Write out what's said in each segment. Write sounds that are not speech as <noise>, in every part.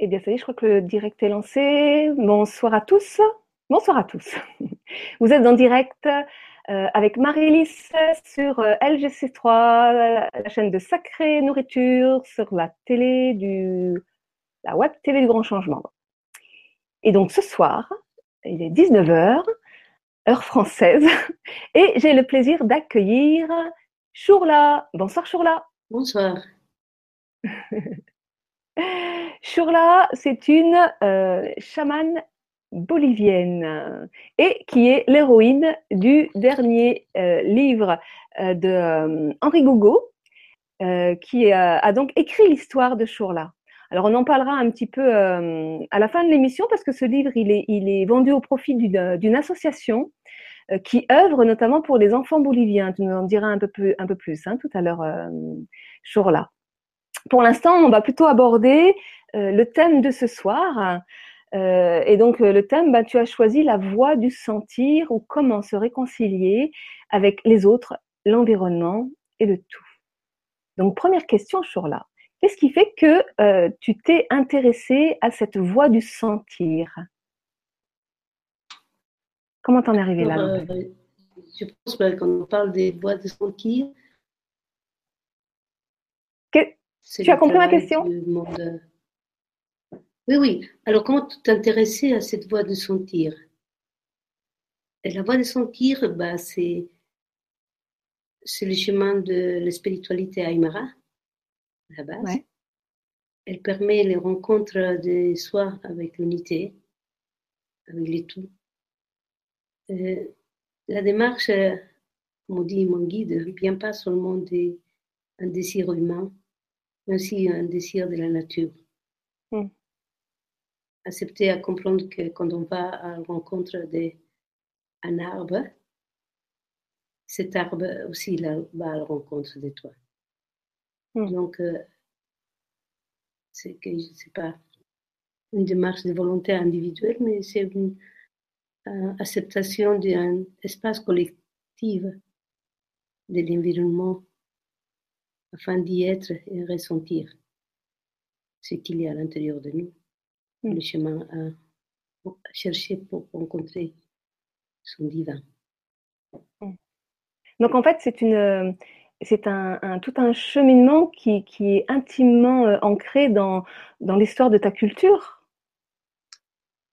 Eh bien, ça y est, je crois que le direct est lancé. Bonsoir à tous. Bonsoir à tous. <laughs> Vous êtes en direct euh, avec Marie-Lys sur euh, LGC3, la chaîne de Sacrée Nourriture, sur la télé du, la web télé du Grand Changement. Et donc ce soir, il est 19h, heure française, <laughs> et j'ai le plaisir d'accueillir Chourla. Bonsoir Chourla. Bonsoir. <laughs> Shurla, c'est une euh, chamane bolivienne et qui est l'héroïne du dernier euh, livre euh, de Henri Gougo, qui a donc écrit l'histoire de Shurla. Alors on en parlera un petit peu à la fin de l'émission parce que ce livre il est, il est vendu au profit d'une association qui œuvre notamment pour les enfants boliviens. Tu nous en diras un peu plus, un peu plus hein, tout à l'heure, Shurla. Pour l'instant, on va plutôt aborder euh, le thème de ce soir. Euh, et donc, euh, le thème, bah, tu as choisi la voie du sentir ou comment se réconcilier avec les autres, l'environnement et le tout. Donc, première question, Shurla. Qu'est-ce qui fait que tu t'es intéressé à cette voie du sentir? Comment t'en es arrivé là Je pense que quand on parle des voies de sentir, tu as compris ma question? Oui, oui. Alors, comment t'intéresser à cette voie de sentir? Et La voie de sentir, bah, c'est le chemin de la spiritualité aymara, à la base. Elle permet les rencontres de soi avec l'unité, avec les tout. Euh, la démarche, comme dit mon guide, ne vient pas seulement d'un désir humain, mais aussi un désir de la nature. Hmm. Accepter à comprendre que quand on va à la rencontre d'un arbre, cet arbre aussi va à la rencontre de toi. Hmm. Donc, euh, c'est que c'est pas une démarche de volonté individuelle, mais c'est une euh, acceptation d'un espace collectif de l'environnement afin d'y être et ressentir ce qu'il y a à l'intérieur de nous, mm. le chemin à chercher pour rencontrer son divin. Mm. Donc en fait, c'est une, c'est un, tout un cheminement qui, qui est intimement euh, ancré dans, dans l'histoire de ta culture.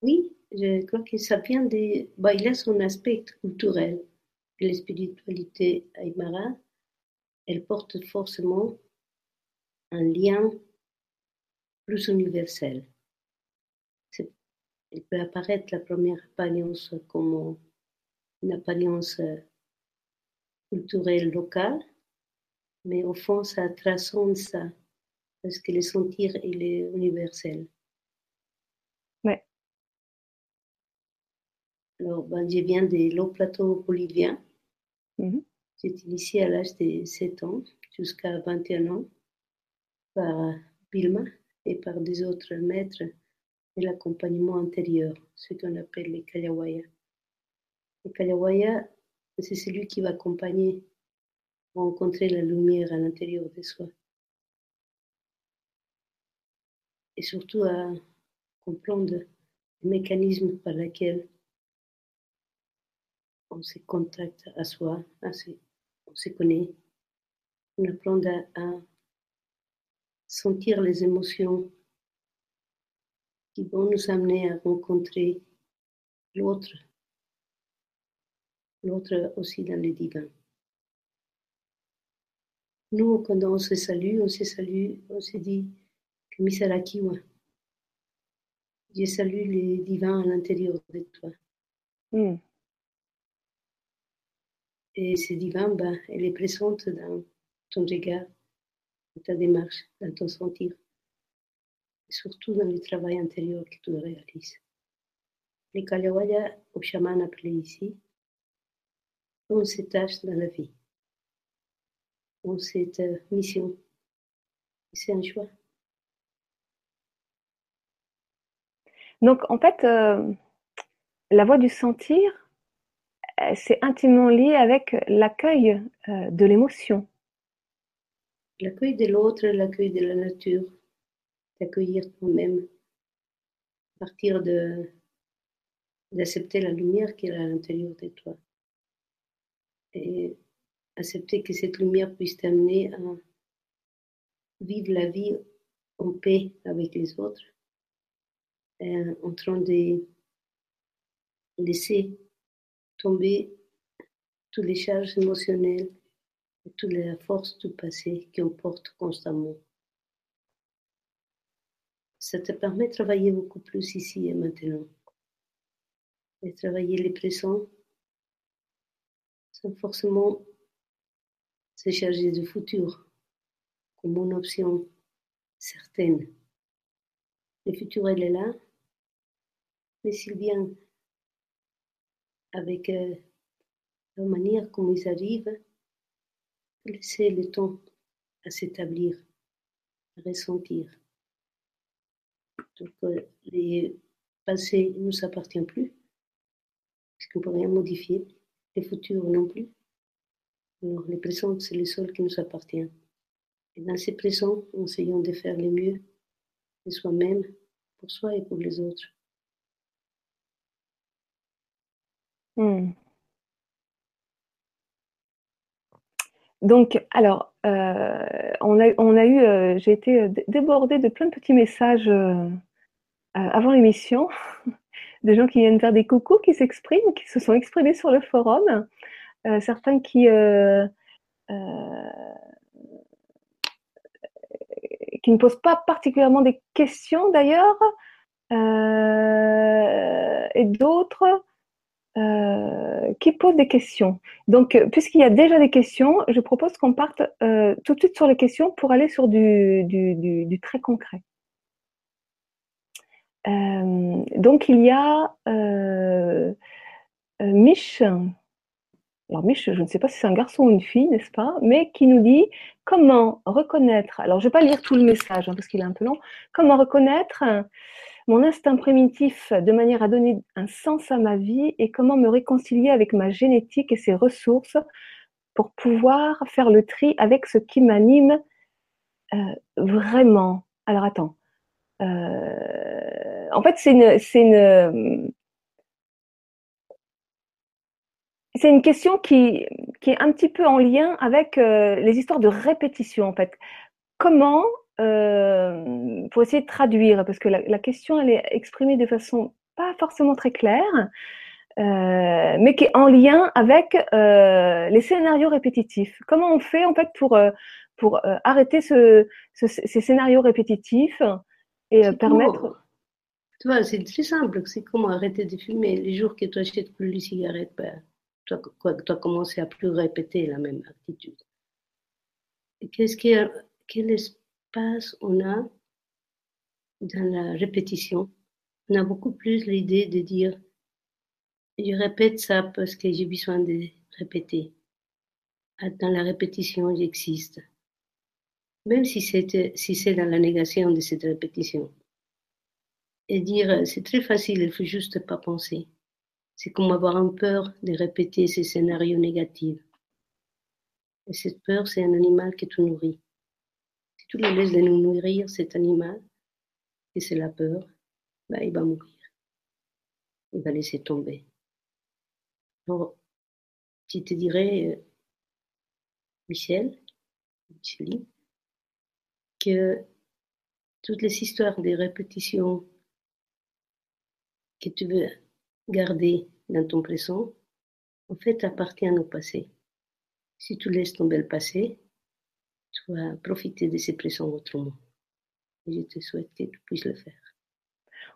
Oui, je crois que ça vient de. Bah, il a son aspect culturel. La spiritualité aymara elle porte forcément un lien plus universel. Elle peut apparaître la première apparence comme une apparence culturelle locale, mais au fond, ça transcende ça, parce que le sentir, il est universel. Ouais. Alors, ben, je viens de l'eau plateau bolivien. Mm-hmm. Été initiée à l'âge de 7 ans jusqu'à 21 ans par Bilma et par des autres maîtres de l'accompagnement intérieur, ce qu'on appelle les Kayawaya. Les Kayawaya, c'est celui qui va accompagner rencontrer la lumière à l'intérieur de soi. Et surtout à comprendre le mécanisme par lequel on se contacte à soi, à on se connaît, on apprend à, sentir les émotions qui vont nous amener à rencontrer l'autre, l'autre aussi dans le divin. Nous, quand on se salue, on se salue, on se dit que Misarakiwa, je salue les divins à l'intérieur de toi. Hmm. Et ce divin, ben, elle est présente dans ton regard, dans ta démarche, dans ton sentir, et surtout dans le travail intérieur que tu réalises. Les Kalawaya, au chaman appelé ici, ont cette tâche dans la vie, ont cette euh, mission. C'est un choix. Donc, en fait, euh, la voie du sentir, c'est intimement lié avec l'accueil euh, de l'émotion. L'accueil de l'autre, l'accueil de la nature, d'accueillir toi-même partir de d'accepter la lumière qui est à l'intérieur de toi. Et accepter que cette lumière puisse t'amener à vivre la vie en paix avec les autres, en train de laisser tomber toutes les charges émotionnelles et toute la force du passé qu'on porte constamment. Ça te permet de travailler beaucoup plus ici et maintenant. Et travailler les présents sans forcément se charger du futur comme une option certaine. Le futur, elle est là, mais s'il vient avec euh, la manière comme ils arrivent, laisser le temps à s'établir, à ressentir. Donc, euh, les passés ne nous appartiennent plus, puisqu'on ne peut rien modifier, les futurs non plus. Alors, les présents, c'est les seuls qui nous appartiennent. Et dans ces présents, essayons de faire le mieux de soi-même, pour soi et pour les autres. Hmm. Donc, alors, euh, on, a, eu, euh, j'ai été débordée de plein de petits messages euh, avant l'émission, <laughs> de gens qui viennent faire des coucous, qui s'expriment, qui se sont exprimés sur le forum, certains qui qui ne posent pas particulièrement des questions d'ailleurs, et d'autres euh, qui pose des questions. Donc, euh, puisqu'il y a déjà des questions, je propose qu'on parte euh, tout de suite sur les questions pour aller sur du, très concret. donc, il y a Mich. Alors, Mich, je ne sais pas si c'est un garçon ou une fille, n'est-ce pas, mais qui nous dit comment reconnaître. Alors, je ne vais pas lire tout le message hein, parce qu'il est un peu long. Comment reconnaître mon instinct primitif de manière à donner un sens à ma vie et comment me réconcilier avec ma génétique et ses ressources pour pouvoir faire le tri avec ce qui m'anime euh, vraiment. Alors attends. Euh, en fait, c'est une, question qui, qui est un petit peu en lien avec euh, les histoires de répétition. En fait, comment euh, pour essayer de traduire, parce que la, question, elle est exprimée de façon pas forcément très claire, euh, mais qui est en lien avec euh, les scénarios répétitifs. Comment on fait en fait pour pour arrêter ce, ces scénarios répétitifs et permettre Tu vois, c'est très simple. C'est comment arrêter de fumer. Les jours que tu achètes plus de cigarettes, ben, tu as, commencé à plus répéter la même attitude. Qu'est-ce qui quel est on a dans la répétition, on a beaucoup plus l'idée de dire je répète ça parce que j'ai besoin de répéter. Dans la répétition, j'existe. Même si c'est si dans la négation de cette répétition. Et dire c'est très facile, il faut juste pas penser. C'est comme avoir un peur de répéter ces scénarios négatifs. Et cette peur, c'est un animal qui te nourrit. Tu le laisses de nous nourrir, cet animal, et c'est la peur, bah, il va mourir. Il va laisser tomber. Alors, je te dirais, euh, Michel, Micheli, que toutes les histoires des répétitions que tu veux garder dans ton présent, en fait, appartiennent au passé. Si tu laisses tomber le passé, tu vas profiter de ces présents autrement. je te souhaite que tu puisses le faire.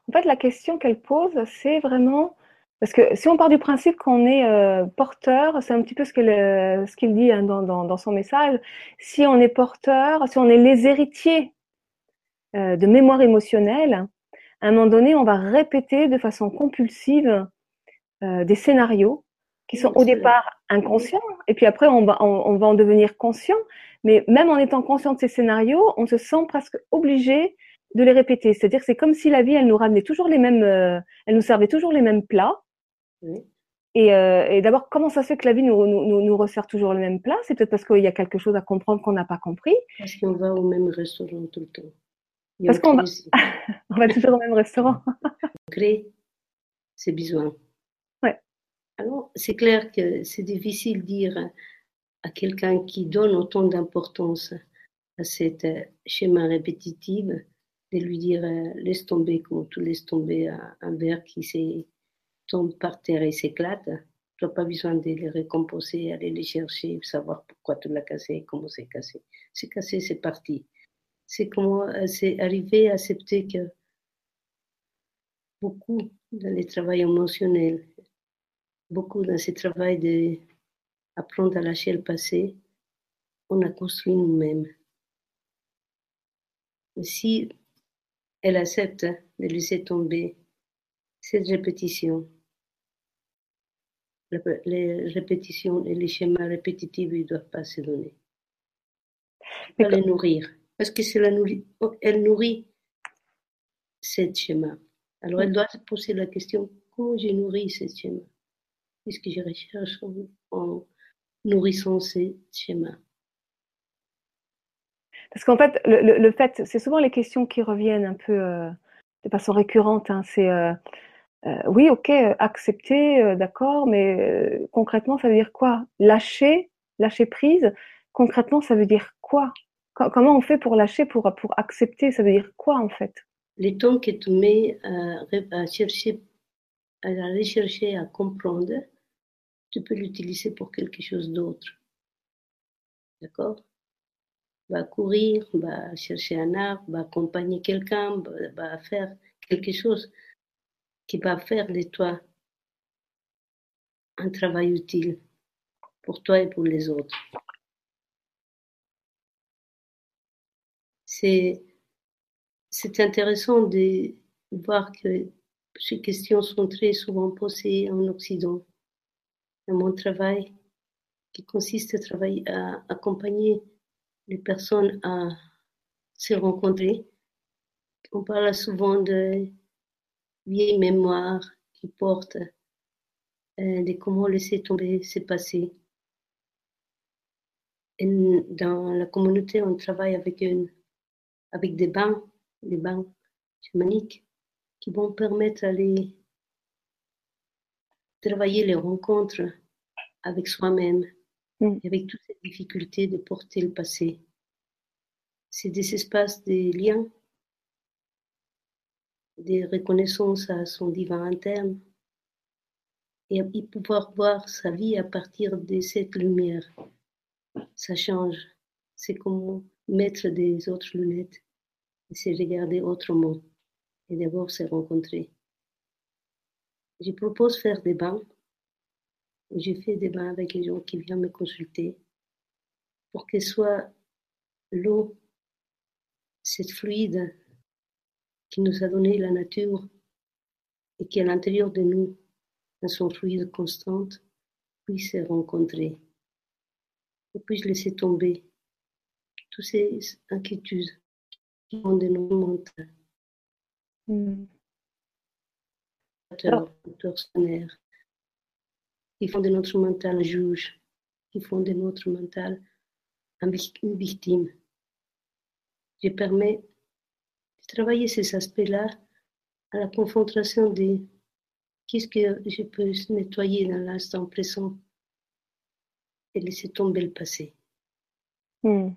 En fait, la question qu'elle pose, c'est vraiment parce que si on part du principe qu'on est euh, porteur, c'est un petit peu ce qu'il dit hein, dans, son message, si on est porteur, si on est les héritiers euh, de mémoire émotionnelle, à un moment donné, on va répéter de façon compulsive euh, des scénarios qui sont au départ inconscients, et puis après on va, on va en devenir conscient, mais même en étant conscient de ces scénarios, on se sent presque obligé de les répéter. C'est-à-dire que c'est comme si la vie, elle nous ramenait toujours les mêmes, euh, elle nous servait toujours les mêmes plats. Et, euh, et d'abord, comment ça se fait que la vie nous, nous, nous resserre toujours les mêmes plats? C'est peut-être parce qu'il y a quelque chose à comprendre qu'on n'a pas compris. Parce qu'on va au même restaurant tout le temps. Parce qu'on va... <laughs> on va toujours au même restaurant. <laughs> crée ses besoins. Ouais. Alors, c'est clair que c'est difficile de dire à quelqu'un qui donne autant d'importance à cette euh, schéma répétitif de lui dire euh, laisse tomber comme tu laisses tomber un, verre qui tombe par terre et s'éclate. Tu n'as pas besoin de les récompenser, aller les chercher, savoir pourquoi tu l'as cassé, comment c'est cassé. C'est cassé, c'est parti. C'est comment euh, c'est arriver à accepter que beaucoup dans le travail émotionnel, beaucoup dans ce travail d'apprendre à lâcher le passé, on a construit nous-mêmes. Si elle accepte de laisser tomber cette répétition, les répétitions et les schémas répétitifs ne doivent pas se donner. Pas les nourrir. Parce que c'est la nourrit, elle nourrit ce schéma. Alors elle doit se poser la question comment j'ai nourri ce schéma? Qu'est-ce que je recherche en, nourrissant ce schéma Parce qu'en fait, le, fait, c'est souvent les questions qui reviennent un peu euh, de façon récurrente. Hein. c'est euh, euh, oui, ok, accepter, d'accord, mais concrètement, ça veut dire quoi? Lâcher, lâcher prise, concrètement, ça veut dire quoi? Comment on fait pour lâcher, pour, pour accepter? Ça veut dire quoi en fait? Le temps que tu mets à, chercher, à rechercher, à comprendre, tu peux l'utiliser pour quelque chose d'autre. D'accord? Va courir, va chercher un arbre, va accompagner quelqu'un, va faire quelque chose qui va faire de toi un travail utile pour toi et pour les autres. C'est, c'est intéressant de voir que ces questions sont très souvent posées en Occident. Dans mon travail, qui consiste à travailler, à accompagner les personnes à se rencontrer, on parle souvent de vieilles mémoires qui portent euh, de comment laisser tomber ses passés. dans la communauté, on travaille avec, avec des bains, des bains chamaniques qui vont permettre d'aller travailler les rencontres avec soi-même mm. et avec toutes ces difficultés de porter le passé. C'est des espaces de liens de reconnaissance à son divin interne et, pouvoir voir sa vie à partir de cette lumière. Ça change. C'est comme mettre des autres lunettes et se regarder autrement et d'abord se rencontrer. Je propose faire des bains. Je fais des bains avec les gens qui viennent me consulter pour que soit l'eau, cette fluide qui nous a donné la nature et qui à l'intérieur de nous, dans son fluide constante, puisse se rencontrer et puisse laisser tomber toutes ces inquiétudes qui font de nos mental. Mm. Qui font de notre mental juge, qui font de notre mental une victime. Je permets travailler ces aspects-là à la confrontation de qu'est-ce que je peux nettoyer dans l'instant présent et laisser tomber le passé. Hmm.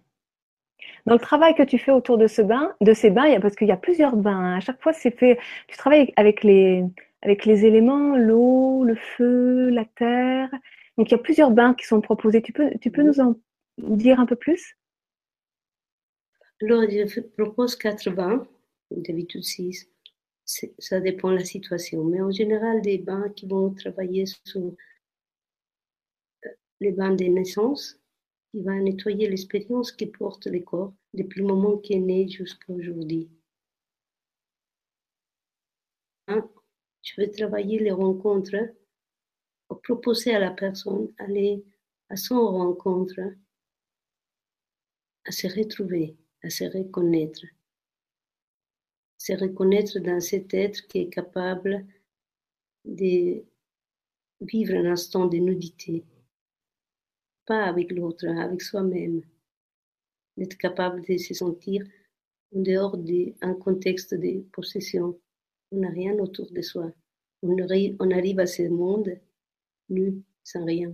Dans le travail que tu fais autour de, ce bain, de ces bains, parce qu'il y a plusieurs bains, hein. à chaque fois c'est fait, tu travailles avec les, avec les éléments, l'eau, le feu, la terre. Donc il y a plusieurs bains qui sont proposés. Tu peux, tu peux nous en dire un peu plus? Alors, je propose quatre bains d'habitude six. Ça dépend de la situation. Mais en général, des bains qui vont travailler sur euh, les bains de naissance, qui va nettoyer l'expérience qui porte le corps depuis le moment qu'il est né jusqu'à aujourd'hui. Hein? Je vais travailler les rencontres, proposer à la personne aller à son rencontre, à se retrouver, à se reconnaître. Se reconnaître dans cet être qui est capable de vivre un instant de nudité, pas avec l'autre, avec soi-même, d'être capable de se sentir en dehors d'un contexte de possession On n'a rien autour de soi. On arrive, à ce monde nu, sans rien.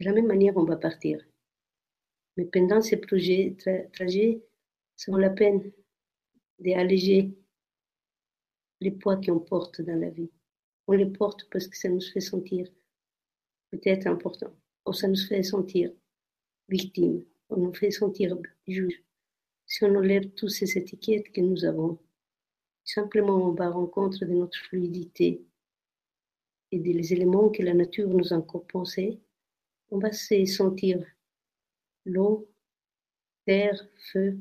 De la même manière, on va partir. Mais pendant ces projets, trajets, ça vaut la peine d'alléger les poids qu'on porte dans la vie. On les porte parce que ça nous fait sentir peut-être important, ou ça nous fait sentir victime, on nous fait sentir juge. Si on enlève toutes ces étiquettes que nous avons, simplement à rencontre de notre fluidité et des éléments que la nature nous a encore pensés, on va se sentir l'eau, terre, feu,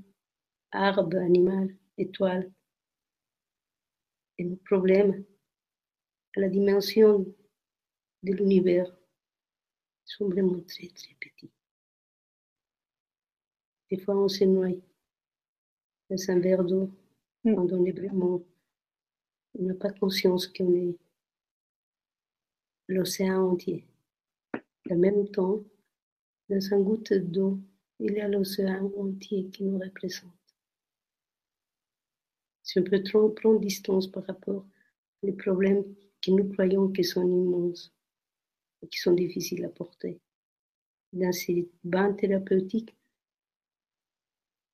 arbre, animal, étoile. Et nos problèmes à la dimension de l'univers sont vraiment très très petits. Des fois, on se noie dans un verre d'eau. Quand on vraiment. On n'a pas conscience qu'on est l'océan entier. En même temps, dans un goutte d'eau, il y a l'océan entier qui nous représente. Si on peut prendre distance par rapport aux problèmes que nous croyons qui sont immenses et qui sont difficiles à porter. Dans ces bains thérapeutiques,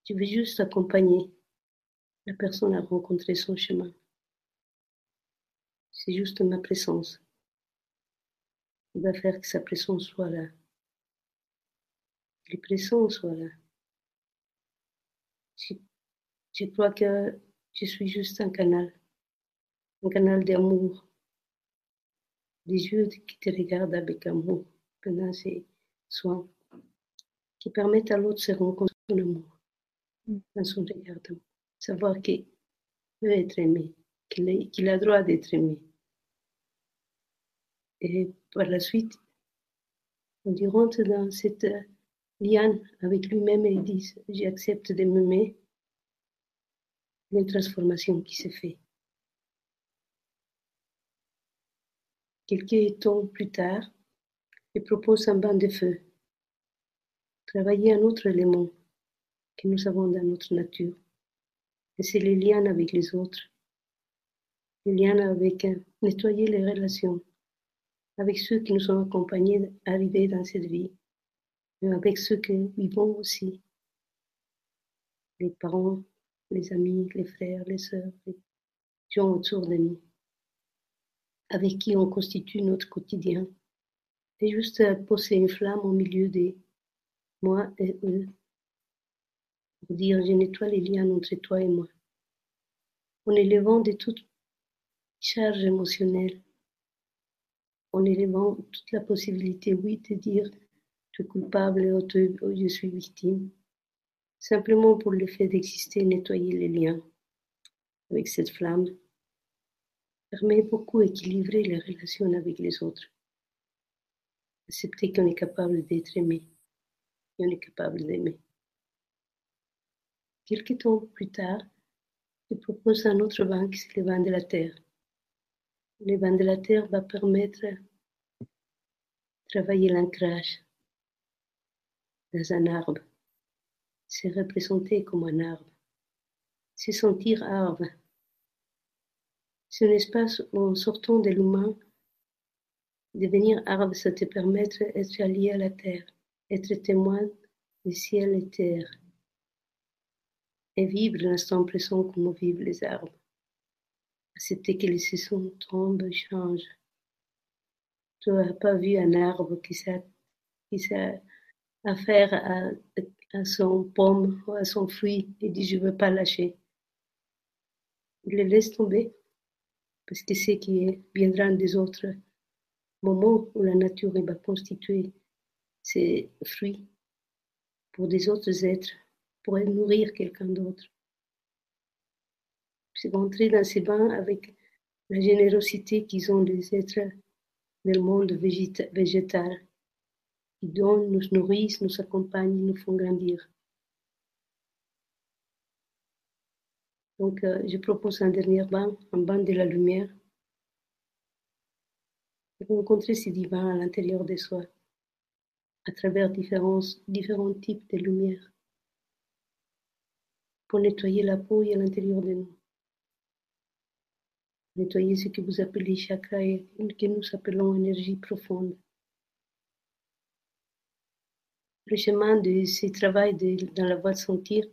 je veux juste accompagner la personne à rencontrer son chemin. C'est juste ma présence qui va faire que sa présence soit là. Les présences soient là. Je, crois que je suis juste un canal, un canal d'amour, des yeux qui te regardent avec amour pendant ces soins, qui permettent à l'autre de se rencontrer son amour, mm. dans son regard savoir qu'il peut être aimé, qu'il a le droit d'être aimé. Et par la suite, on y rentre dans cette liane avec lui-même et il dit J'accepte de m'aimer. Une transformation qui se fait. Quelques temps plus tard, il propose un bain de feu. Travailler un autre élément que nous avons dans notre nature. Et c'est les liens avec les autres. Les liens avec euh, nettoyer les relations avec ceux qui nous ont accompagnés arrivés dans cette vie, mais avec ceux que vivons aussi. Les parents, les amis, les frères, les sœurs, les gens autour de nous, avec qui on constitue notre quotidien. Et juste poser une flamme au milieu de moi et eux dire je nettoie les liens entre toi et moi. En élevant de toute charge émotionnelle, en élevant toute la possibilité, oui, de dire tu es coupable ou je suis victime, simplement pour le fait d'exister, nettoyer les liens avec cette flamme, permet beaucoup d'équilibrer les relations avec les autres. Accepter qu'on est capable d'être aimé et on est capable d'aimer. Quelques temps plus tard, je propose un autre banc, c'est le banc de la terre. Le banc de la terre va permettre de travailler l'ancrage dans un arbre. Se représenter comme un arbre. Se sentir arbre. C'est un espace où, en sortant de l'humain, devenir arbre, ça te permettre d'être allié à la terre, être témoin du ciel et terre et vivre l'instant présent comme vivent les arbres. Accepter que les saisons tombent, changent. Tu n'as pas vu un arbre qui s'est affaire à, à son pomme ou à son fruit et dit je ne veux pas lâcher. Il le laisse tomber parce que c'est qui viendra des autres moments où la nature va constituer ses fruits pour des autres êtres pour nourrir quelqu'un d'autre. C'est rentrer dans ces bains avec la générosité qu'ils ont les êtres du monde végétal, qui donnent, nous nourrissent, nous accompagnent, nous font grandir. Donc, euh, je propose un dernier bain, un bain de la lumière, pour rencontrer ces divins à l'intérieur de soi, à travers différents, différents types de lumière pour nettoyer la peau et l'intérieur de nous. nettoyer ce que vous appelez chakra et que nous appelons énergie profonde. Le chemin de ce travail dans la voie de sentir,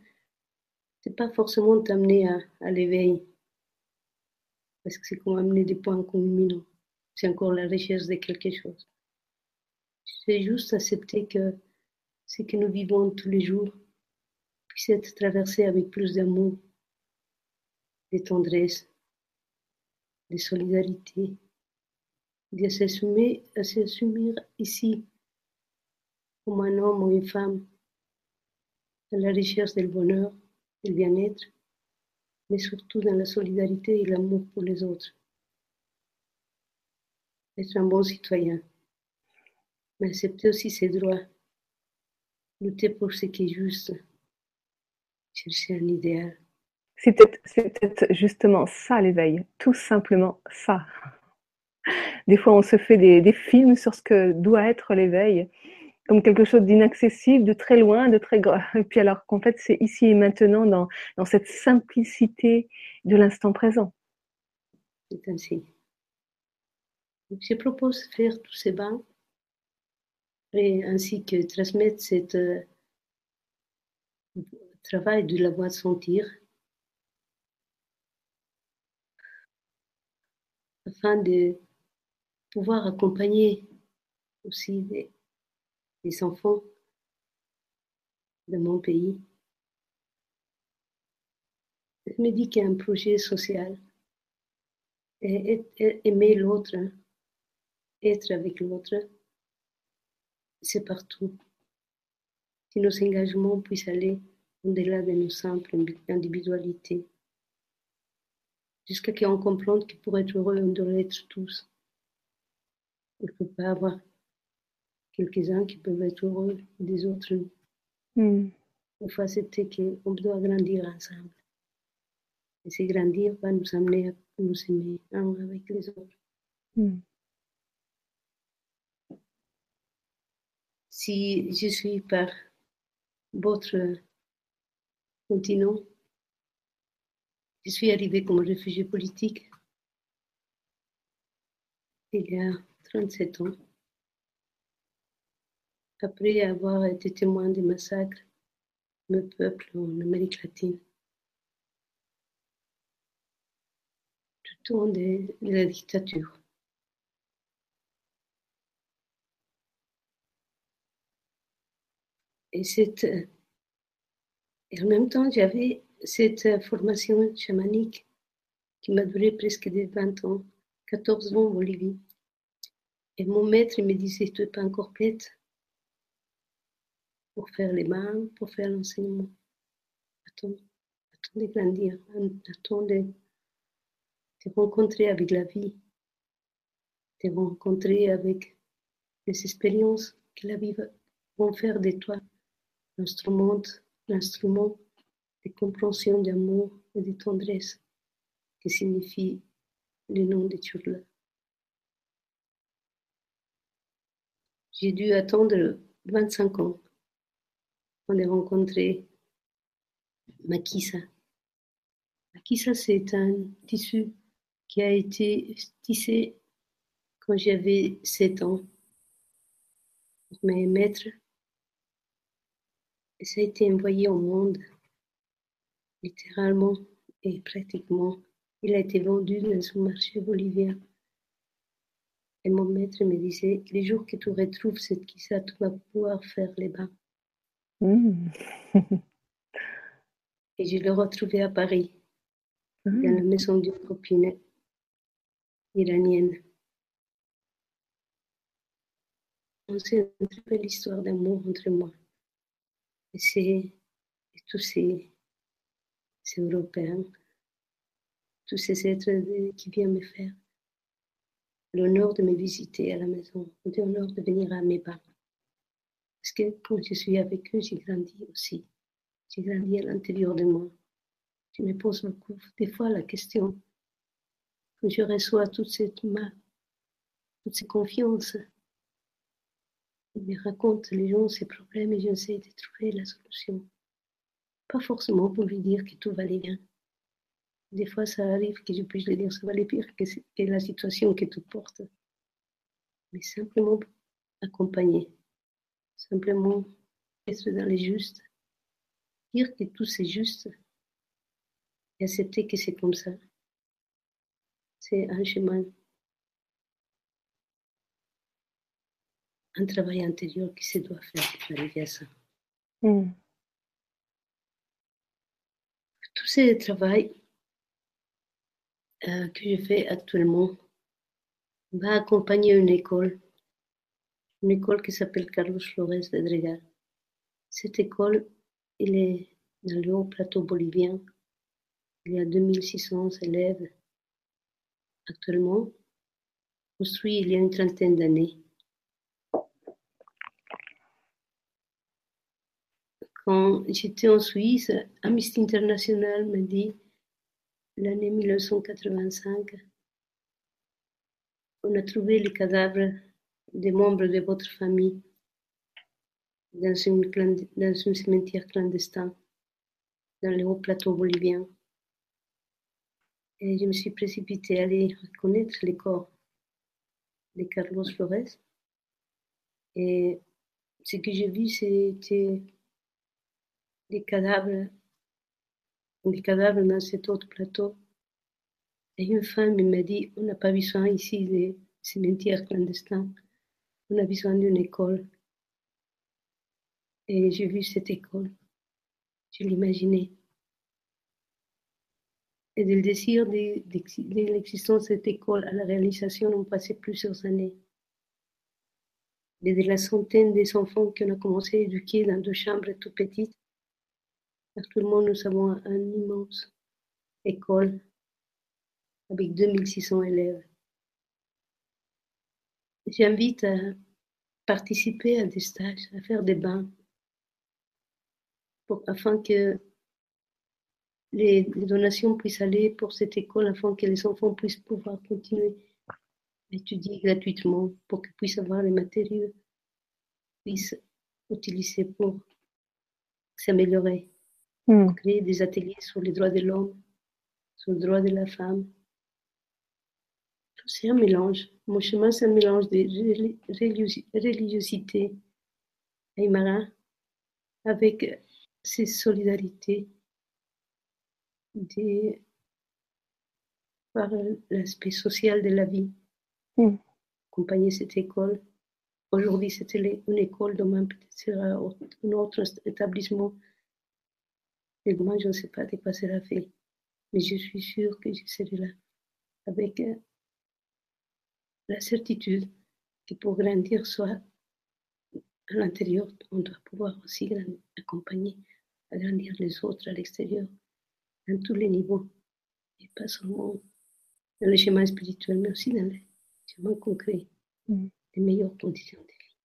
c'est pas forcément t'amener à, à l'éveil, parce que c'est comme amener des points culminants. C'est encore la recherche de quelque chose. C'est juste accepter que ce que nous vivons tous les jours puisse être traversé avec plus d'amour, de tendresse, de solidarité, de s'assumer, à s'assumer ici comme un homme ou une femme à la recherche du bonheur, du bien-être, mais surtout dans la solidarité et l'amour pour les autres. Être un bon citoyen, mais accepter aussi ses droits, lutter pour ce qui est juste, chercher un idéal. C'est peut-être justement ça l'éveil, tout simplement ça. Des fois, on se fait des, des films sur ce que doit être l'éveil, comme quelque chose d'inaccessible, de très loin, de très grand. Et puis alors qu'en fait, c'est ici et maintenant, dans, dans cette simplicité de l'instant présent. C'est ainsi. Je propose de faire tous ces bains et ainsi que transmettre cette euh, travail de la voix sentir afin de pouvoir accompagner aussi des, des enfants de mon pays. Je me dis qu'il y a un projet social et, aimer l'autre, être avec l'autre, c'est partout. Si nos engagements puissent aller au-delà de nos simples individualités, jusqu'à ce qu'on comprenne que pour être heureux, on doit être tous. Il ne peut pas avoir quelques-uns qui peuvent être heureux, des autres mm. Il faut accepter qu'on doit grandir ensemble. Et ce grandir va nous amener à nous aimer un avec les autres. Mm. Si je suis par votre continent, je suis arrivée comme réfugié politique il y a 37 ans après avoir été témoin des massacres de peuple en Amérique latine. Tout au long de, la dictature. Et, cette, et en même temps, j'avais cette formation chamanique qui m'a duré presque des 20 ans, 14 ans en Bolivie. Et mon maître me disait, tu n'es pas encore prête pour faire les mains, pour faire l'enseignement. Attends, attends de grandir, attends de te rencontrer avec la vie, te rencontrer avec les expériences que la vie va faire de toi, l'instrument, l'instrument de compréhension d'amour et de tendresse qui signifie le nom de Churla. J'ai dû attendre 25 ans on a rencontré Makisa. Makisa, c'est un tissu qui a été tissé quand j'avais 7 ans mes maîtres. Et ça a été envoyé au monde, littéralement et pratiquement. Il a été vendu dans un marché bolivien. Et mon maître me disait, les jours que tu retrouves cette kissa, tu vas pouvoir faire les bains. Mm. Et je l'ai retrouvé à Paris, dans la maison d'une copine iranienne. C'est une très belle histoire d'amour entre moi. Et tous ces, ces Européens, tous ces êtres qui viennent me faire l'honneur de me visiter à la maison, l'honneur de venir à mes parents. Parce que quand je suis avec eux, j'ai grandi aussi. J'ai grandi à l'intérieur de moi. Je me pose beaucoup, des fois, la question, quand je reçois toute cette toute cette confiance, ils me racontent les gens ces problèmes et j'essaie de trouver la solution. Pas forcément pour lui dire que tout va aller bien, des fois, ça arrive que je puisse lui dire ça va aller pire que, que la situation que tu portes. Mais simplement accompagner, simplement être dans les justes, dire que tout c'est juste et accepter que c'est comme ça. C'est un chemin, un travail intérieur qui se doit faire pour arriver à ça. Hmm. Tout ce travail euh, que je fais actuellement va accompagner une école, une école qui s'appelle Carlos Flores de Dregar. Cette école, elle est dans le haut plateau bolivien. Il y a 2600 élèves actuellement, construit il y a une trentaine d'années. Quand j'étais en Suisse, Amnesty International m'a dit l'année 1985, on a trouvé les cadavres des membres de votre famille dans, un cimetière clandestin dans le haut plateau bolivien. Et je me suis précipitée à aller reconnaître les corps de Carlos Flores. Et ce que j'ai vu, c'était des cadavres, des cadavres dans cet autre plateau. Et une femme m'a dit, on n'a pas besoin ici de cimetières clandestins, on a besoin d'une école. Et j'ai vu cette école, je l'imaginais. Et du désir de, de l'existence de cette école à la réalisation ont passé plusieurs années. Et de la centaine des enfants qu'on a commencé à éduquer dans deux chambres tout petites, Actuellement, nous avons une immense école avec 2600 élèves. J'invite à participer à des stages, à faire des bains, afin que les, donations puissent aller pour cette école, afin que les enfants puissent pouvoir continuer à étudier gratuitement, pour qu'ils puissent avoir les matériaux, puissent utiliser pour s'améliorer. Hmm. créer des ateliers sur les droits de l'homme, sur le droit de la femme. C'est un mélange. Mon chemin, c'est un mélange de religiosité aymara avec ces solidarités par l'aspect social de la vie. Hmm. Accompagner cette école. Aujourd'hui, c'était une école, demain peut-être sera un autre établissement et moi, je ne sais pas de quoi sera fait. Mais je suis sûre que je serai là avec euh, la certitude que pour grandir soit à l'intérieur, on doit pouvoir aussi accompagner, agrandir les autres à l'extérieur, dans tous les niveaux. Et pas seulement dans le chemin spirituel, mais aussi dans le chemin concret, mm. les meilleures conditions de vie.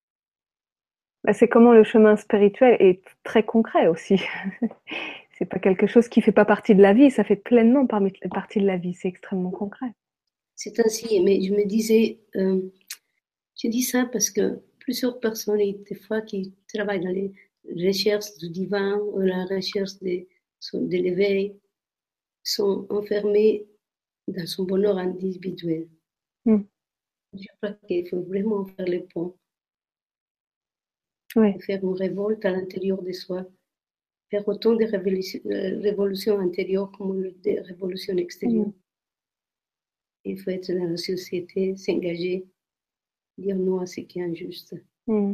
Bah, c'est comment le chemin spirituel est très concret aussi. <laughs> c'est pas quelque chose qui fait pas partie de la vie, ça fait pleinement partie de la vie, c'est extrêmement concret. C'est ainsi, mais je me disais, euh, je dis ça parce que plusieurs personnes, des fois, qui travaillent dans les recherches du divin ou la recherche de, de l'éveil, sont enfermées dans son bonheur individuel. Hmm. Je crois qu'il faut vraiment faire le pont. Faire une révolte à l'intérieur de soi faire autant de euh, révolutions intérieures comme de révolutions extérieures. Mm. Il faut être dans la société, s'engager, dire non à ce qui est injuste. Mm.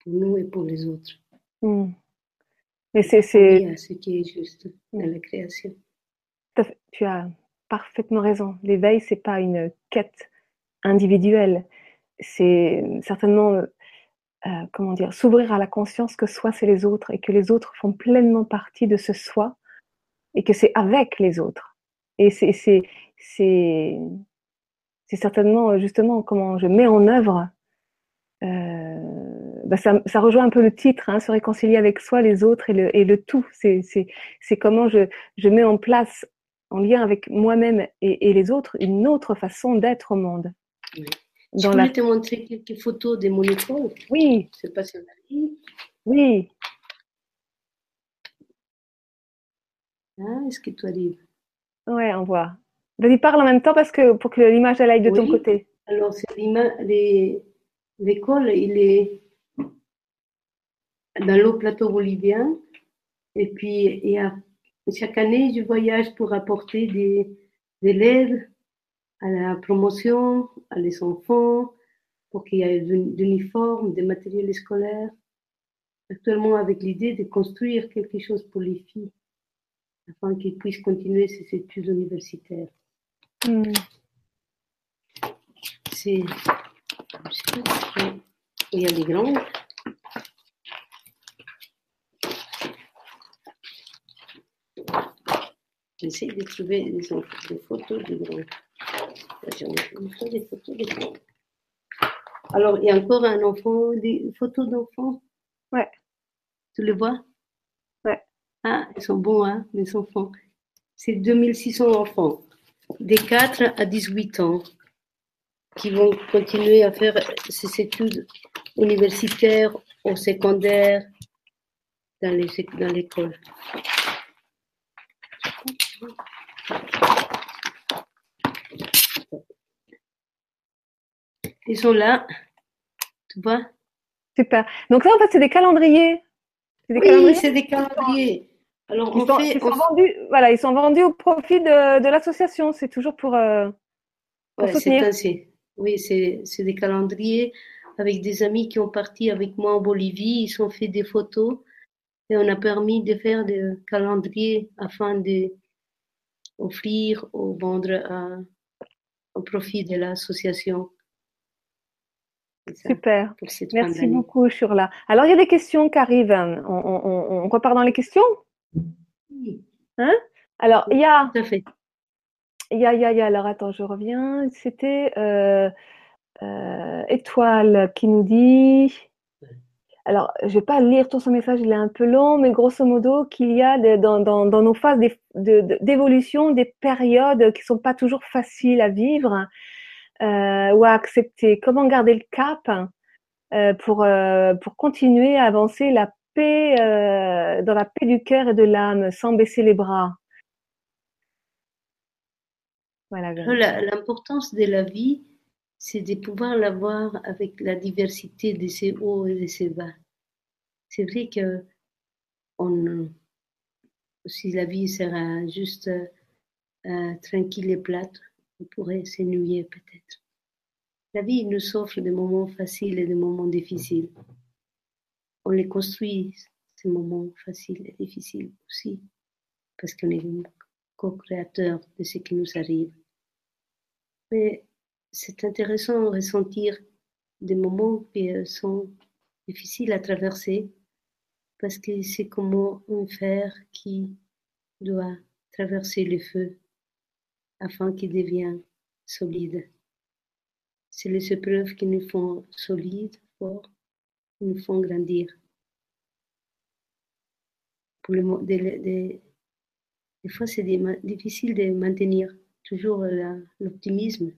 Pour nous et pour les autres. Mm. Mais c'est, à ce qui est juste dans la création. Tu as parfaitement raison. L'éveil, c'est pas une quête individuelle. C'est certainement euh, comment dire, s'ouvrir à la conscience que soi c'est les autres et que les autres font pleinement partie de ce soi et que c'est avec les autres. Et c'est c'est certainement justement comment je mets en œuvre. Euh, bah ça, ça, rejoint un peu le titre, hein, se réconcilier avec soi, les autres et le, et le tout. C'est c'est comment je, je mets en place, en lien avec moi-même et, et les autres, une autre façon d'être au monde. Oui. Je voulais te montrer quelques photos de mon école. Oui. C'est pas sur la ligne. Oui. Ah, est-ce que tu arrives Ouais, on voit. Vas-y, parle en même temps parce que pour que l'image aille de ton côté. Alors, c'est l'école, il est dans le plateau bolivien. Et puis, y a, chaque année, je voyage pour apporter des, des élèves à la promotion, à les enfants, pour qu'il y ait des uniformes, des matériels scolaires. Actuellement, avec l'idée de construire quelque chose pour les filles, afin qu'ils puissent continuer ces études universitaires. Hmm. C'est. Il y a des grands. J'essaie de trouver des photos de grands. J'en ai des photos. Alors, il y a encore un enfant, des photos d'enfants? Ouais. Tu le vois? Ouais. Ah, ils sont bons, hein, mes enfants. C'est 2600 enfants, des 4 à 18 ans, qui vont continuer à faire ces études universitaires au secondaire dans les éc- dans Ils sont là, tu vois? Super. Donc là, en fait, c'est des calendriers. Des Oui, c'est des calendriers. Alors, on sont, fait, qui sont on vendus. Voilà, ils sont vendus au profit de, de l'association. C'est toujours pour. euh, pour Ouais, c'est soutenir. ainsi. Oui, c'est c'est des calendriers avec des amis qui ont parti avec moi en Bolivie. Ils ont fait des photos et on a permis de faire des calendriers afin de offrir ou vendre à- au profit de l'association. Super. pour cette fin Merci beaucoup, Shurla. Alors, il y a des questions qui arrivent. On, on- on- on repart dans les questions? Oui, Alors, il y a. tout à fait. Il y a, il y a, il y a. Alors, attends, je reviens. C'était euh, euh, Étoile qui nous dit. Alors, je vais pas lire tout son message, il est un peu long, mais grosso modo, qu'il y a dans, dans, dans nos phases d'é- de- de- d'évolution des périodes qui sont pas toujours faciles à vivre euh, ou à accepter. Comment garder le cap euh, pour, euh, pour continuer à avancer la paix, euh, dans la paix du cœur et de l'âme, sans baisser les bras? Voilà. L'importance de la vie, c'est de pouvoir la voir avec la diversité de ses hauts et de ses bas. C'est vrai que on, si la vie sera juste euh, tranquille et plate, on pourrait s'ennuyer peut-être. La vie nous offre des moments faciles et des moments difficiles. On les construit, ces moments faciles et difficiles aussi, parce qu'on est co-créateur de ce qui nous arrive. Mais c'est intéressant de ressentir des moments qui sont difficiles à traverser parce que c'est comme un fer qui doit traverser le feu afin qu'il devienne solide. C'est les épreuves qui nous font solides, forts, qui nous font grandir. Pour le, mo- des, des- des fois, c'est des difficile de maintenir toujours l'optimisme.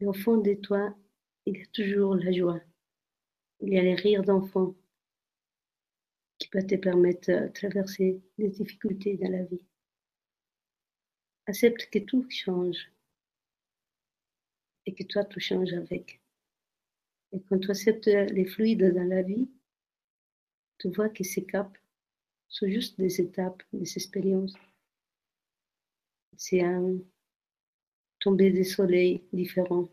Mais au fond de toi, il y a toujours la joie. Il y a les rires d'enfant qui peuvent te permettre de traverser les difficultés dans la vie. Accepte que tout change et que toi, tu changes avec. Et quand tu acceptes les fluides dans la vie, tu vois que ces caps sont juste des étapes, des expériences. C'est un tombé de soleil différent,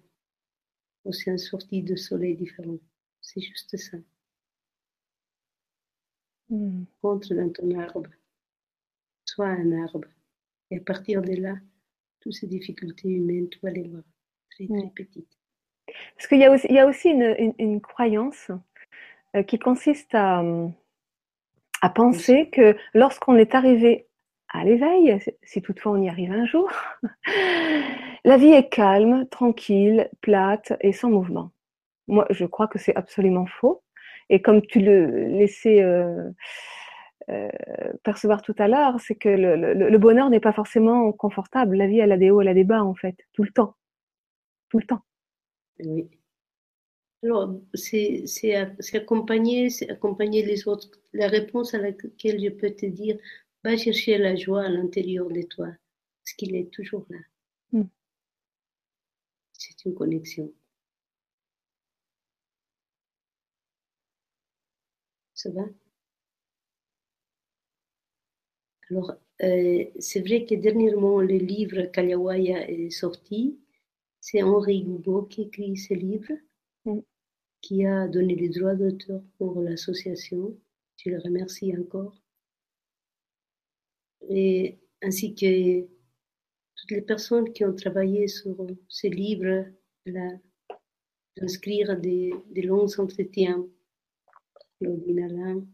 ou c'est un sortie de soleil différent. C'est juste ça. Hmm. Entre dans ton arbre, sois un arbre. Et à partir de là, toutes ces difficultés humaines, tu vas les voir très très petites. Parce qu'il y a aussi, il y a aussi une, une- une croyance euh, qui consiste à, à penser que lorsqu'on est arrivé à l'éveil, si- si toutefois on y arrive un jour, <laughs> la vie est calme, tranquille, plate et sans mouvement. Moi, je crois que c'est absolument faux. Et comme tu le laissais euh, euh, percevoir tout à l'heure, c'est que le, le- le bonheur n'est pas forcément confortable. La vie, elle a des hauts, elle a des bas, en fait, tout le temps. Tout le temps. Oui. Alors, c'est c'est ac- c'est accompagner, accompagner les autres. La réponse à laquelle je peux te dire, va chercher la joie à l'intérieur de toi. Parce qu'il est toujours là. Mm. C'est une connexion. Ça va? Alors, euh, c'est vrai que dernièrement, le livre Kaliawaya est sorti. C'est Henri Gougo qui écrit ce livre, Mm. qui a donné les droits d'auteur pour l'association. Je le remercie encore. Et ainsi que toutes les personnes qui ont travaillé sur ce livre, d'inscrire des, des longs entretiens. Claudine Alain,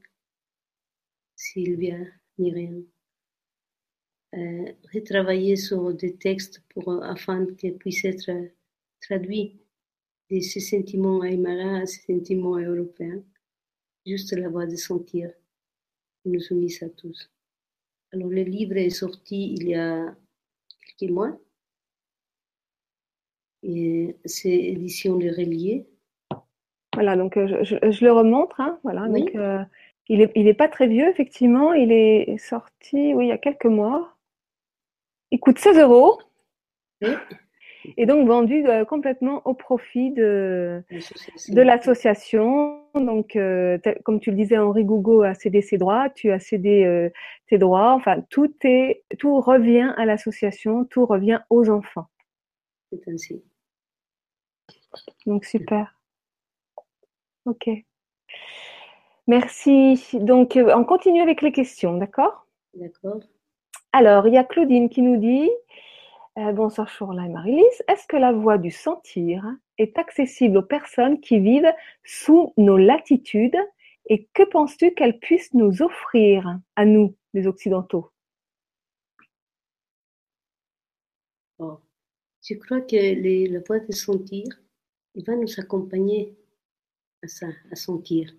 Sylvia Myriam retravailler sur des textes pour, afin qu'ils puissent être traduits de ces sentiments aymara à ces sentiments européens. Juste la voix de sentir nous unissent à tous. Alors, le livre est sorti il y a quelques mois. Et c'est édition de Relier. Voilà, donc euh, je, je- je le remontre. hein, voilà, Oui. donc, euh, il n'est il est pas très vieux, effectivement. Il est sorti, oui, il y a quelques mois. Il coûte 16 euros. Et donc vendu euh, complètement au profit de, l'association. de l'association. Donc, euh, comme tu le disais, Henri Gougo a cédé ses droits, tu as cédé euh, tes droits. Enfin, tout est, tout revient à l'association, tout revient aux enfants. C'est ainsi. Donc, super. Ok. Merci. Donc, on continue avec les questions, d'accord? D'accord Alors, il y a Claudine qui nous dit euh, Bonsoir Chourla et Marie-Lise. Est-ce que la voie du sentir est accessible aux personnes qui vivent sous nos latitudes et que penses-tu qu'elle puisse nous offrir à nous, les Occidentaux? Bon. Je crois que la voie de sentir, va nous accompagner à ça, à sentir.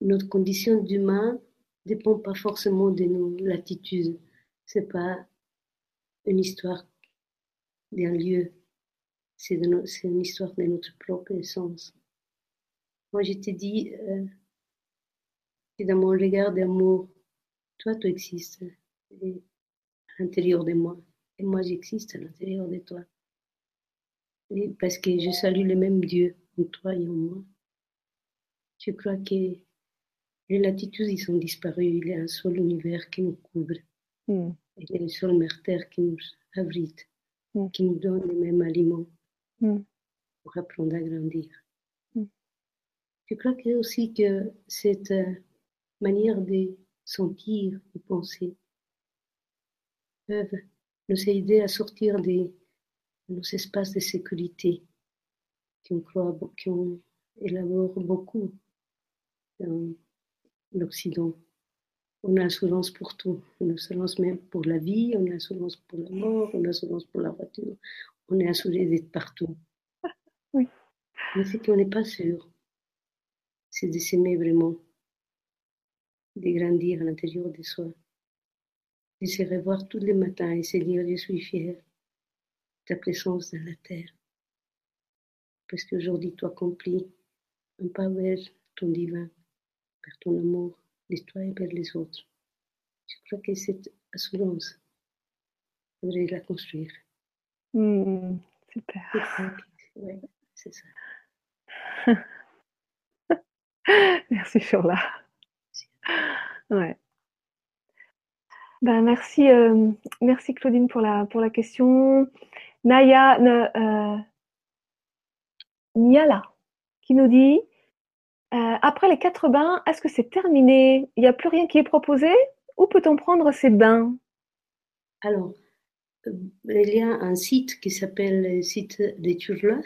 Notre condition d'humain dépend pas forcément de nos latitudes. C'est pas une histoire d'un lieu. C'est une histoire de notre propre essence. Moi, je te dis euh, que dans mon regard d'amour, toi, tu existes à l'intérieur de moi. Et moi, j'existe à l'intérieur de toi. Parce que je salue le même Dieu en toi et en moi. Je crois que les latitudes, ils ont disparu. Il y a un seul univers qui nous couvre. Hmm. Il y a une seule mère terre qui nous abrite, Mm. qui nous donne les mêmes aliments Mm. pour apprendre à grandir. Je crois que aussi que cette euh, manière de sentir, de penser, peuvent nous aider à sortir de nos espaces de sécurité qui on croit, qui on élabore beaucoup dans l'Occident. On a assurance pour tout. On a assurance même pour la vie, on a assurance pour la mort, on a assurance pour la voiture. On est assuré d'être partout. <laughs> Oui. Mais ce qu'on n'est pas sûr, c'est de s'aimer vraiment, de grandir à l'intérieur de soi, de se revoir tous les matins et se dire Je suis fier de ta présence dans la terre. Parce qu'aujourd'hui, tu accomplis un pas vers ton divin, vers ton amour de toi et vers les autres. Je crois que cette assurance, il faudrait la construire. Hmm. Super. C'est ça. <laughs> Merci Chourla. Ouais. Ben, merci, euh, merci Claudine pour la, pour la question. Naya, ne- euh, Niala, qui nous dit euh, Après les quatre bains, est-ce que c'est terminé? Il n'y a plus rien qui est proposé? Où peut-on prendre ces bains? Alors, euh, il y a un site qui s'appelle le site de Turla.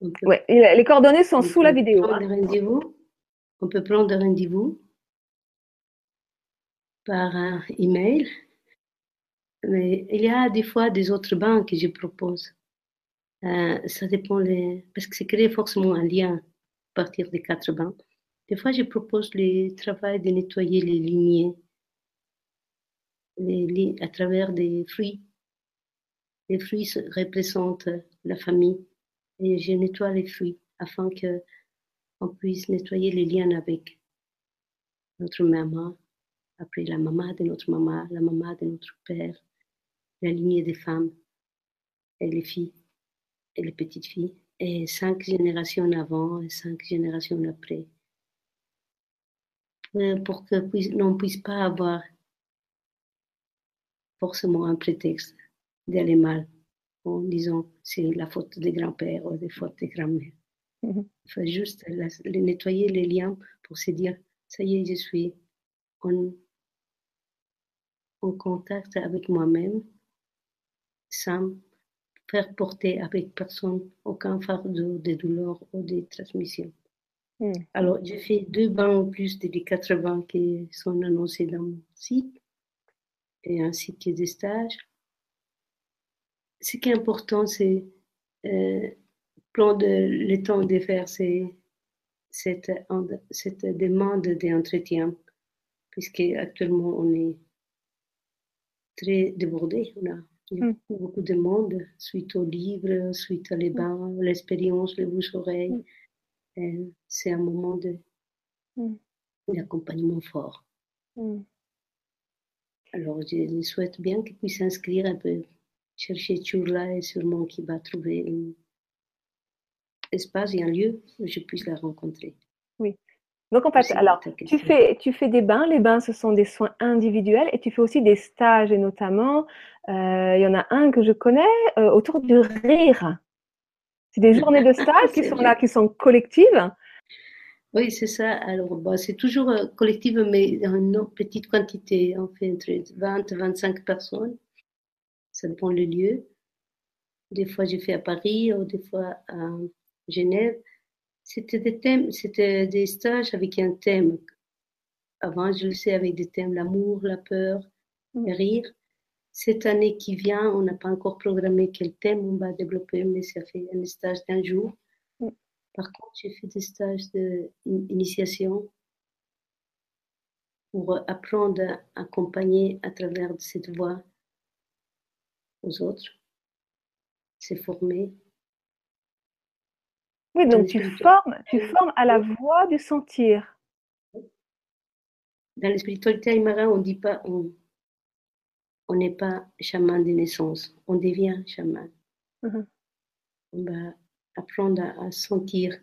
Peut, Ouais, les coordonnées sont on sous la vidéo. hein. rendez-vous. On peut prendre rendez-vous par un email. Mais il y a des fois des autres bains que je propose. Euh, ça dépend les... parce que c'est créé forcément un lien partir des quatre bains. Des fois, je propose le travail de nettoyer les lignées à travers des fruits. Les fruits se- représentent la famille et je nettoie les fruits afin que on puisse nettoyer les liens avec notre maman, après la maman de notre maman, la maman de notre père, la lignée des femmes et les filles et les petites filles, et cinq générations avant et cinq générations après, euh, pour que l'on puisse pas avoir forcément un prétexte d'aller mal en disant c'est la faute des grands-pères ou des fautes des grands-mères. Mhm. Il faut juste les nettoyer les liens pour se dire ça y est, je suis en, en contact avec moi-même sans faire porter avec personne aucun fardeau de douleur ou de transmission. Mm. Alors, j'ai fait deux bains en plus des 80 qui sont annoncés dans mon site et ainsi que des stages. Ce qui est important, c'est euh, prendre le temps de faire ces, cette, cette demande d'entretien, puisque actuellement on est très débordé. On a Mm. beaucoup de monde suite au livre, suite à les bains, l'expérience, les bouches-oreilles. Euh, C'est un moment de- d'accompagnement fort. Alors, je souhaite bien qu'il puisse s'inscrire un peu, chercher Churla et sûrement qu'il va trouver un espace et un lieu où je puisse la rencontrer. Donc en fait, alors tu fais, tu fais des bains. Les bains, ce sont des soins individuels et tu fais aussi des stages et notamment, euh, il y en a un que je connais euh, autour du rire. C'est des journées de <laughs> stage qui sont bien. là, qui sont collectives. Oui, c'est ça. Alors, c'est toujours euh, collectif, mais en petite quantité. On fait entre 20 et 25 personnes. Ça dépend le lieu. Des fois, j'ai fait à Paris, ou des fois à Genève. C'était des thèmes, c'était des stages avec un thème. Avant, je le sais avec des thèmes l'amour, la peur, Mm. le rire. Cette année qui vient, on n'a pas encore programmé quel thème on va développer, mais ça fait un stage d'un jour. Mm. Par contre, j'ai fait des stages d'initiation pour apprendre à accompagner à travers cette voie aux autres, se former. Oui, donc tu spiritualité. formes, tu formes à la voix du sentir. Dans la spiritualité aymara, on dit pas on on n'est pas chaman de naissance, on devient chaman. Mhm. On va apprendre à, à sentir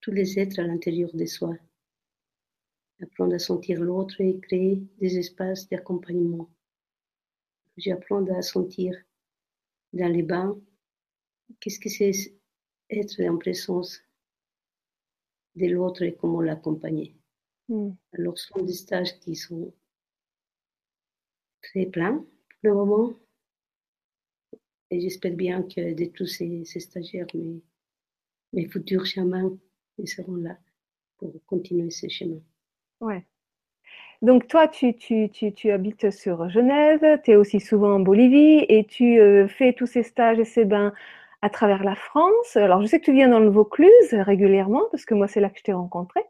tous les êtres à l'intérieur de soi, apprendre à sentir l'autre et créer des espaces d'accompagnement. J'apprends à sentir dans les bains qu'est-ce que c'est être en présence de l'autre et comment l'accompagner. Mm. Alors, ce sont des stages qui sont très pleins pour le moment. Et j'espère bien que de tous ces, ces stagiaires, mes, mes futurs chamans, ils seront là pour continuer ce chemin. Ouais. Donc toi, tu, tu, tu, tu habites sur Genève, tu es aussi souvent en Bolivie et tu euh, fais tous ces stages et ces bains à travers la France. Alors je sais que tu viens dans le Vaucluse régulièrement parce que moi c'est là que je t'ai rencontré.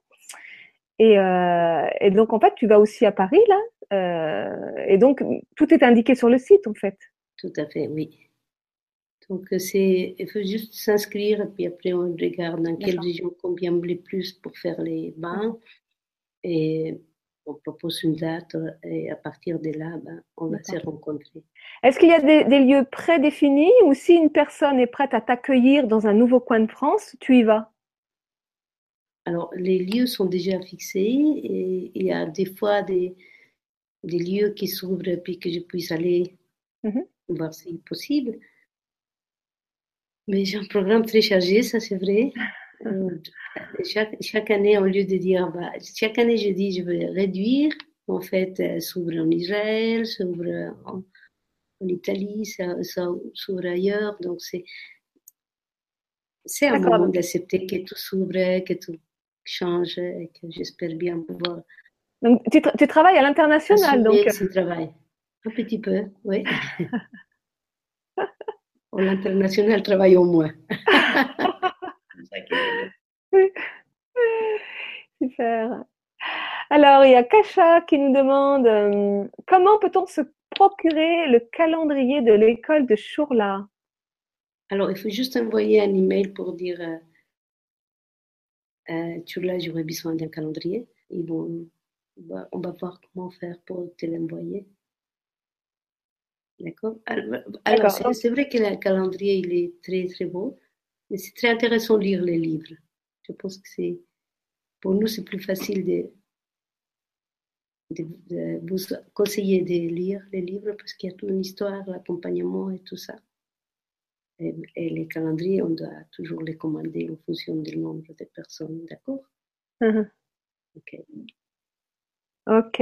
Et, euh, et donc en fait tu vas aussi à Paris là. Euh, et donc tout est indiqué sur le site en fait. Tout à fait, oui. Donc, c'est, il faut juste s'inscrire, puis après, on regarde dans quelle région convient le plus pour faire les bains. Et on propose une date, et à partir de là, ben, on va se rencontrer. Est-ce qu'il y a des, des lieux prédéfinis ou si une personne est prête à t'accueillir dans un nouveau coin de France, tu y vas? Alors, les lieux sont déjà fixés et il y a des fois des, des lieux qui s'ouvrent puis que je puisse aller Mhm. voir si possible. Mais j'ai un programme très chargé, ça c'est vrai. <laughs> Euh, chaque, chaque année, au lieu de dire, bah, chaque année je dis je vais réduire, en fait, euh, s'ouvre en Israël, s'ouvre en, en Italie, ça, ça s'ouvre ailleurs. Donc c'est c'est un moment d'accepter que tout s'ouvre, que tout change et que j'espère bien pouvoir Donc tu, tra- tu travailles à l'international donc. assumer ce travail. Un petit peu, oui. <laughs> Au l'international travaille au moins. <laughs> <laughs> Super. Alors, il y a Kacha qui nous demande euh, comment peut-on se procurer le calendrier de l'école de Shurla? Alors, il faut juste envoyer un email pour dire euh, euh, là, j'aurais besoin d'un calendrier. Ils vont, on va, on va voir comment faire pour te l'envoyer. D'accord? Alors, c'est vrai que le calendrier, il est très, très beau, mais c'est très intéressant de lire les livres. Je pense que c'est, pour nous, c'est plus facile de, de, vous conseiller de lire les livres parce qu'il y a toute une histoire, l'accompagnement et tout ça. Et, les calendriers, on doit toujours les commander en fonction du nombre de personnes, d'accord? Uh-huh. Ok. Ok,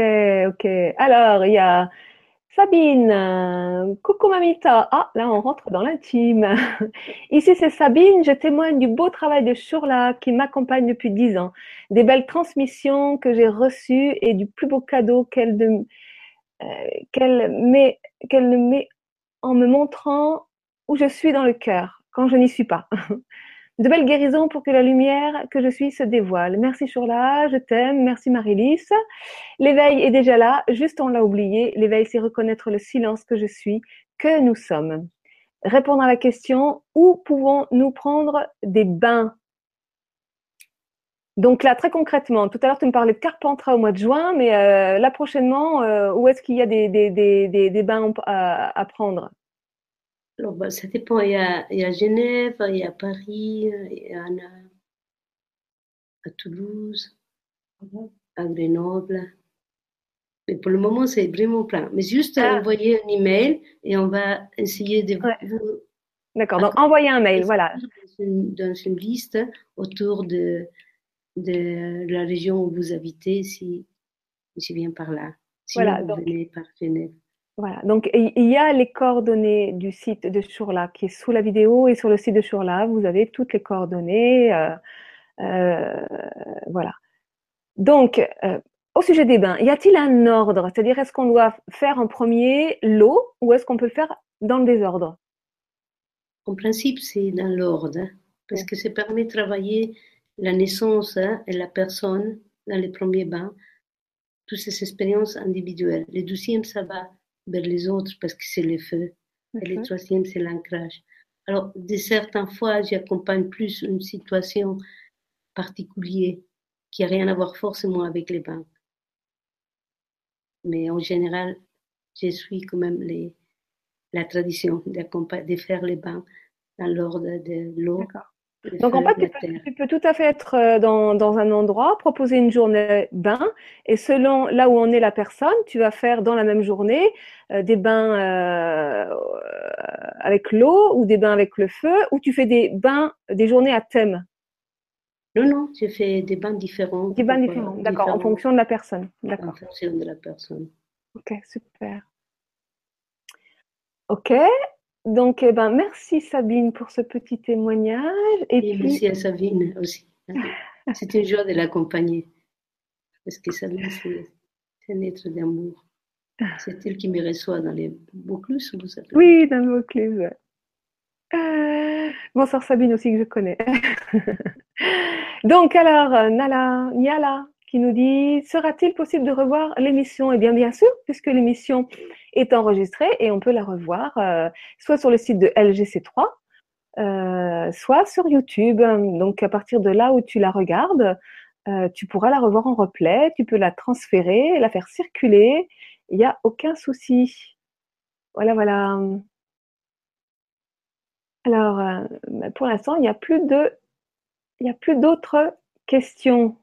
ok. Alors, il y a Sabine, coucou Mamita. Ah, là on rentre dans l'intime. <laughs> Ici c'est Sabine, je témoigne du beau travail de Shurla qui m'accompagne depuis dix ans. Des belles transmissions que j'ai reçues et du plus beau cadeau qu'elle euh, qu'elle met en me montrant où je suis dans le cœur quand je n'y suis pas. <laughs> de belles guérisons pour que la lumière que je suis se dévoile. Merci Shurla, je t'aime. Merci Marilys. L'éveil est déjà là, juste on l'a oublié. L'éveil, c'est reconnaître le silence que je suis, que nous sommes. Répondre à la question, où pouvons-nous prendre des bains? Donc là, très concrètement, tout à l'heure, tu me parlais de Carpentras au mois de juin, mais euh, là prochainement, euh, où est-ce qu'il y a des, des, bains à prendre? Alors, bah, ça dépend. Il y, a, il y a Genève, il y a Paris, il y a à Toulouse, à Grenoble. Mais pour le moment, c'est vraiment plein. Mais juste ah. envoyer un email et on va essayer de vous. D'accord, donc envoyer un mail, voilà. Dans une, liste autour de, de la région où vous habitez, si, si vient par là. Si voilà, vous venez par Genève. Voilà, donc il y a les coordonnées du site de Shurla qui est sous la vidéo et sur le site de Shurla, vous avez toutes les coordonnées. Euh, euh, voilà. Donc, euh, au sujet des bains, y a-t-il un ordre? C'est-à-dire, est-ce qu'on doit faire en premier l'eau ou est-ce qu'on peut le faire dans le désordre? En principe, c'est dans l'ordre hein, parce que ça permet de travailler la naissance hein, et la personne dans les premiers bains, toutes ces expériences individuelles. Le deuxième, ça va vers les autres parce que c'est le feu. Et le troisième, c'est l'ancrage. Alors, de certaines fois, j'accompagne plus une situation particulière qui n'a rien à voir forcément avec les bains. Mais en général, je suis quand même les, la tradition de faire les bains dans l'ordre de l'eau donc en fait, tu peux, tout à fait être euh, dans, dans, un endroit, proposer une journée bain, et selon là où en est la personne, tu vas faire dans la même journée euh, des bains euh, avec l'eau ou des bains avec le feu, ou tu fais des bains, des journées à thème? Non, non, je fais des bains différents. Des bains différents, d'accord, en fonction de la personne. D'accord. En fonction de la personne. Ok, super. Ok, donc, eh ben, merci Sabine pour ce petit témoignage. Et, merci à Sabine aussi. <laughs> C'est une joie de l'accompagner. Parce que Sabine, c'est un être d'amour. C'est elle qui me reçoit dans les Vaucluse, vous savez Oui, dans les Vaucluse. Euh, bonsoir Sabine aussi que je connais. <laughs> Donc alors, Nala, Niala, qui nous dit Sera-t-il possible de revoir l'émission? Eh bien, bien sûr, puisque l'émission est enregistrée et on peut la revoir euh, soit sur le site de LGC3, euh, soit sur YouTube. Donc, à partir de là où tu la regardes, euh, tu pourras la revoir en replay, tu peux la transférer, la faire circuler. Il n'y a aucun souci. Voilà, voilà. Alors, pour l'instant, il n'y a plus il n'y a plus d'autres questions.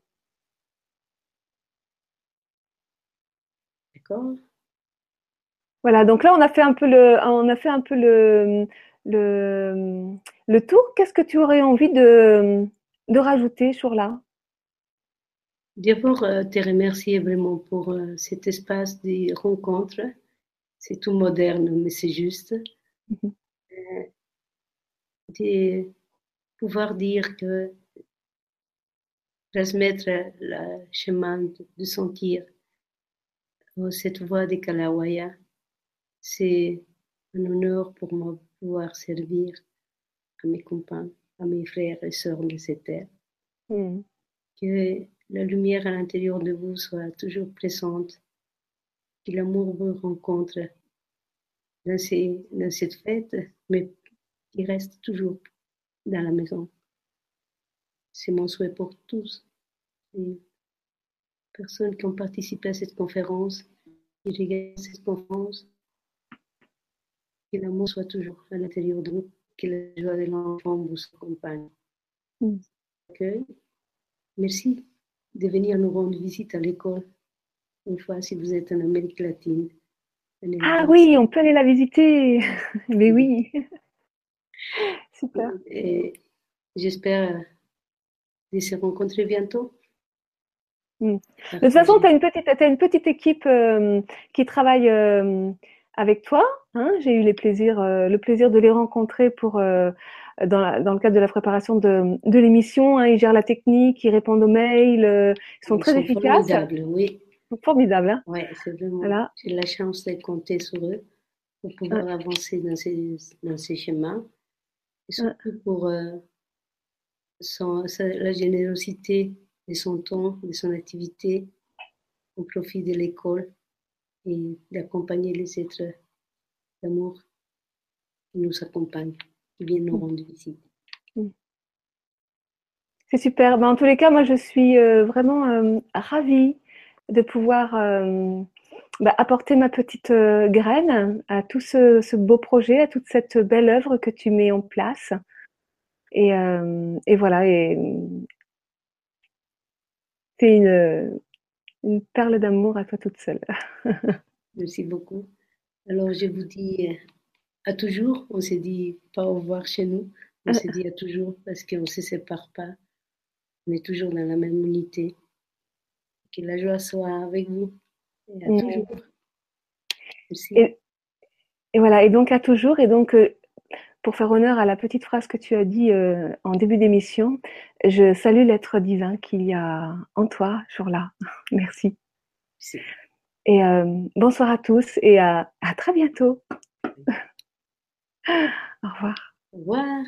Voilà, donc là, on a fait un peu le, on a fait un peu le, le, le tour. Qu'est-ce que tu aurais envie de, de rajouter sur là? D'abord, euh, te remercier vraiment pour euh, cet espace de rencontre. C'est tout moderne, mais c'est juste. Mhm. Euh, de pouvoir dire que transmettre le chemin de sentir cette voix des Kalawaya, c'est un honneur pour moi de pouvoir servir à mes compagnons, à mes frères et sœurs de cette terre. Mm. Que la lumière à l'intérieur de vous soit toujours présente, que l'amour vous rencontre dans, dans cette fête, mais qu'il reste toujours dans la maison. C'est mon souhait pour tous personnes qui ont participé à cette conférence, qui regardent cette conférence, Que l'amour soit toujours à l'intérieur de nous, que la joie de l'enfant vous accompagne. Mm. Merci de venir nous rendre visite à l'école une fois si vous êtes en Amérique latine. Ah oui, on peut aller la visiter. <laughs> Mais oui. <laughs> Super. J'espère de se rencontrer bientôt. Mm. De toute façon, tu as, une petite, as une petite équipe euh, qui travaille euh, avec toi. Hein. J'ai eu les plaisirs, euh, le plaisir de les rencontrer pour, dans, dans, le cadre de la préparation de, de l'émission. Hein. Ils gèrent la technique, ils répondent aux mails, ils sont très efficaces. Formidables, oui. Formidable. Hein oui, c'est vraiment. Voilà. J'ai la chance de compter sur eux pour pouvoir avancer dans ces, dans ces chemins. Et surtout pour son, la générosité de son temps, de son activité au profit de l'école et d'accompagner les êtres d'amour qui nous accompagnent, qui viennent nous rendre visite. Mm. C'est super. Ben, en tous les cas, moi, je suis euh, vraiment euh, ravie de pouvoir euh, ben, apporter ma petite graine à tout ce, ce, beau projet, à toute cette belle œuvre que tu mets en place. Et, et voilà, et, c'est une, une perle d'amour à toi toute seule. <laughs> Merci beaucoup. Alors, je vous dis à toujours. On s'est dit pas au revoir chez nous. On s'est dit à toujours parce qu'on ne se sépare pas. On est toujours dans la même unité. Que la joie soit avec vous. Et à toujours. Merci. Et, et, voilà, et donc à toujours. Et donc, euh, pour faire honneur à la petite phrase que tu as dit euh, en début d'émission, je salue l'être divin qu'il y a en toi, jour-là. <laughs> Merci. Et euh, bonsoir à tous et à, à très bientôt. Au revoir. <laughs> Au revoir.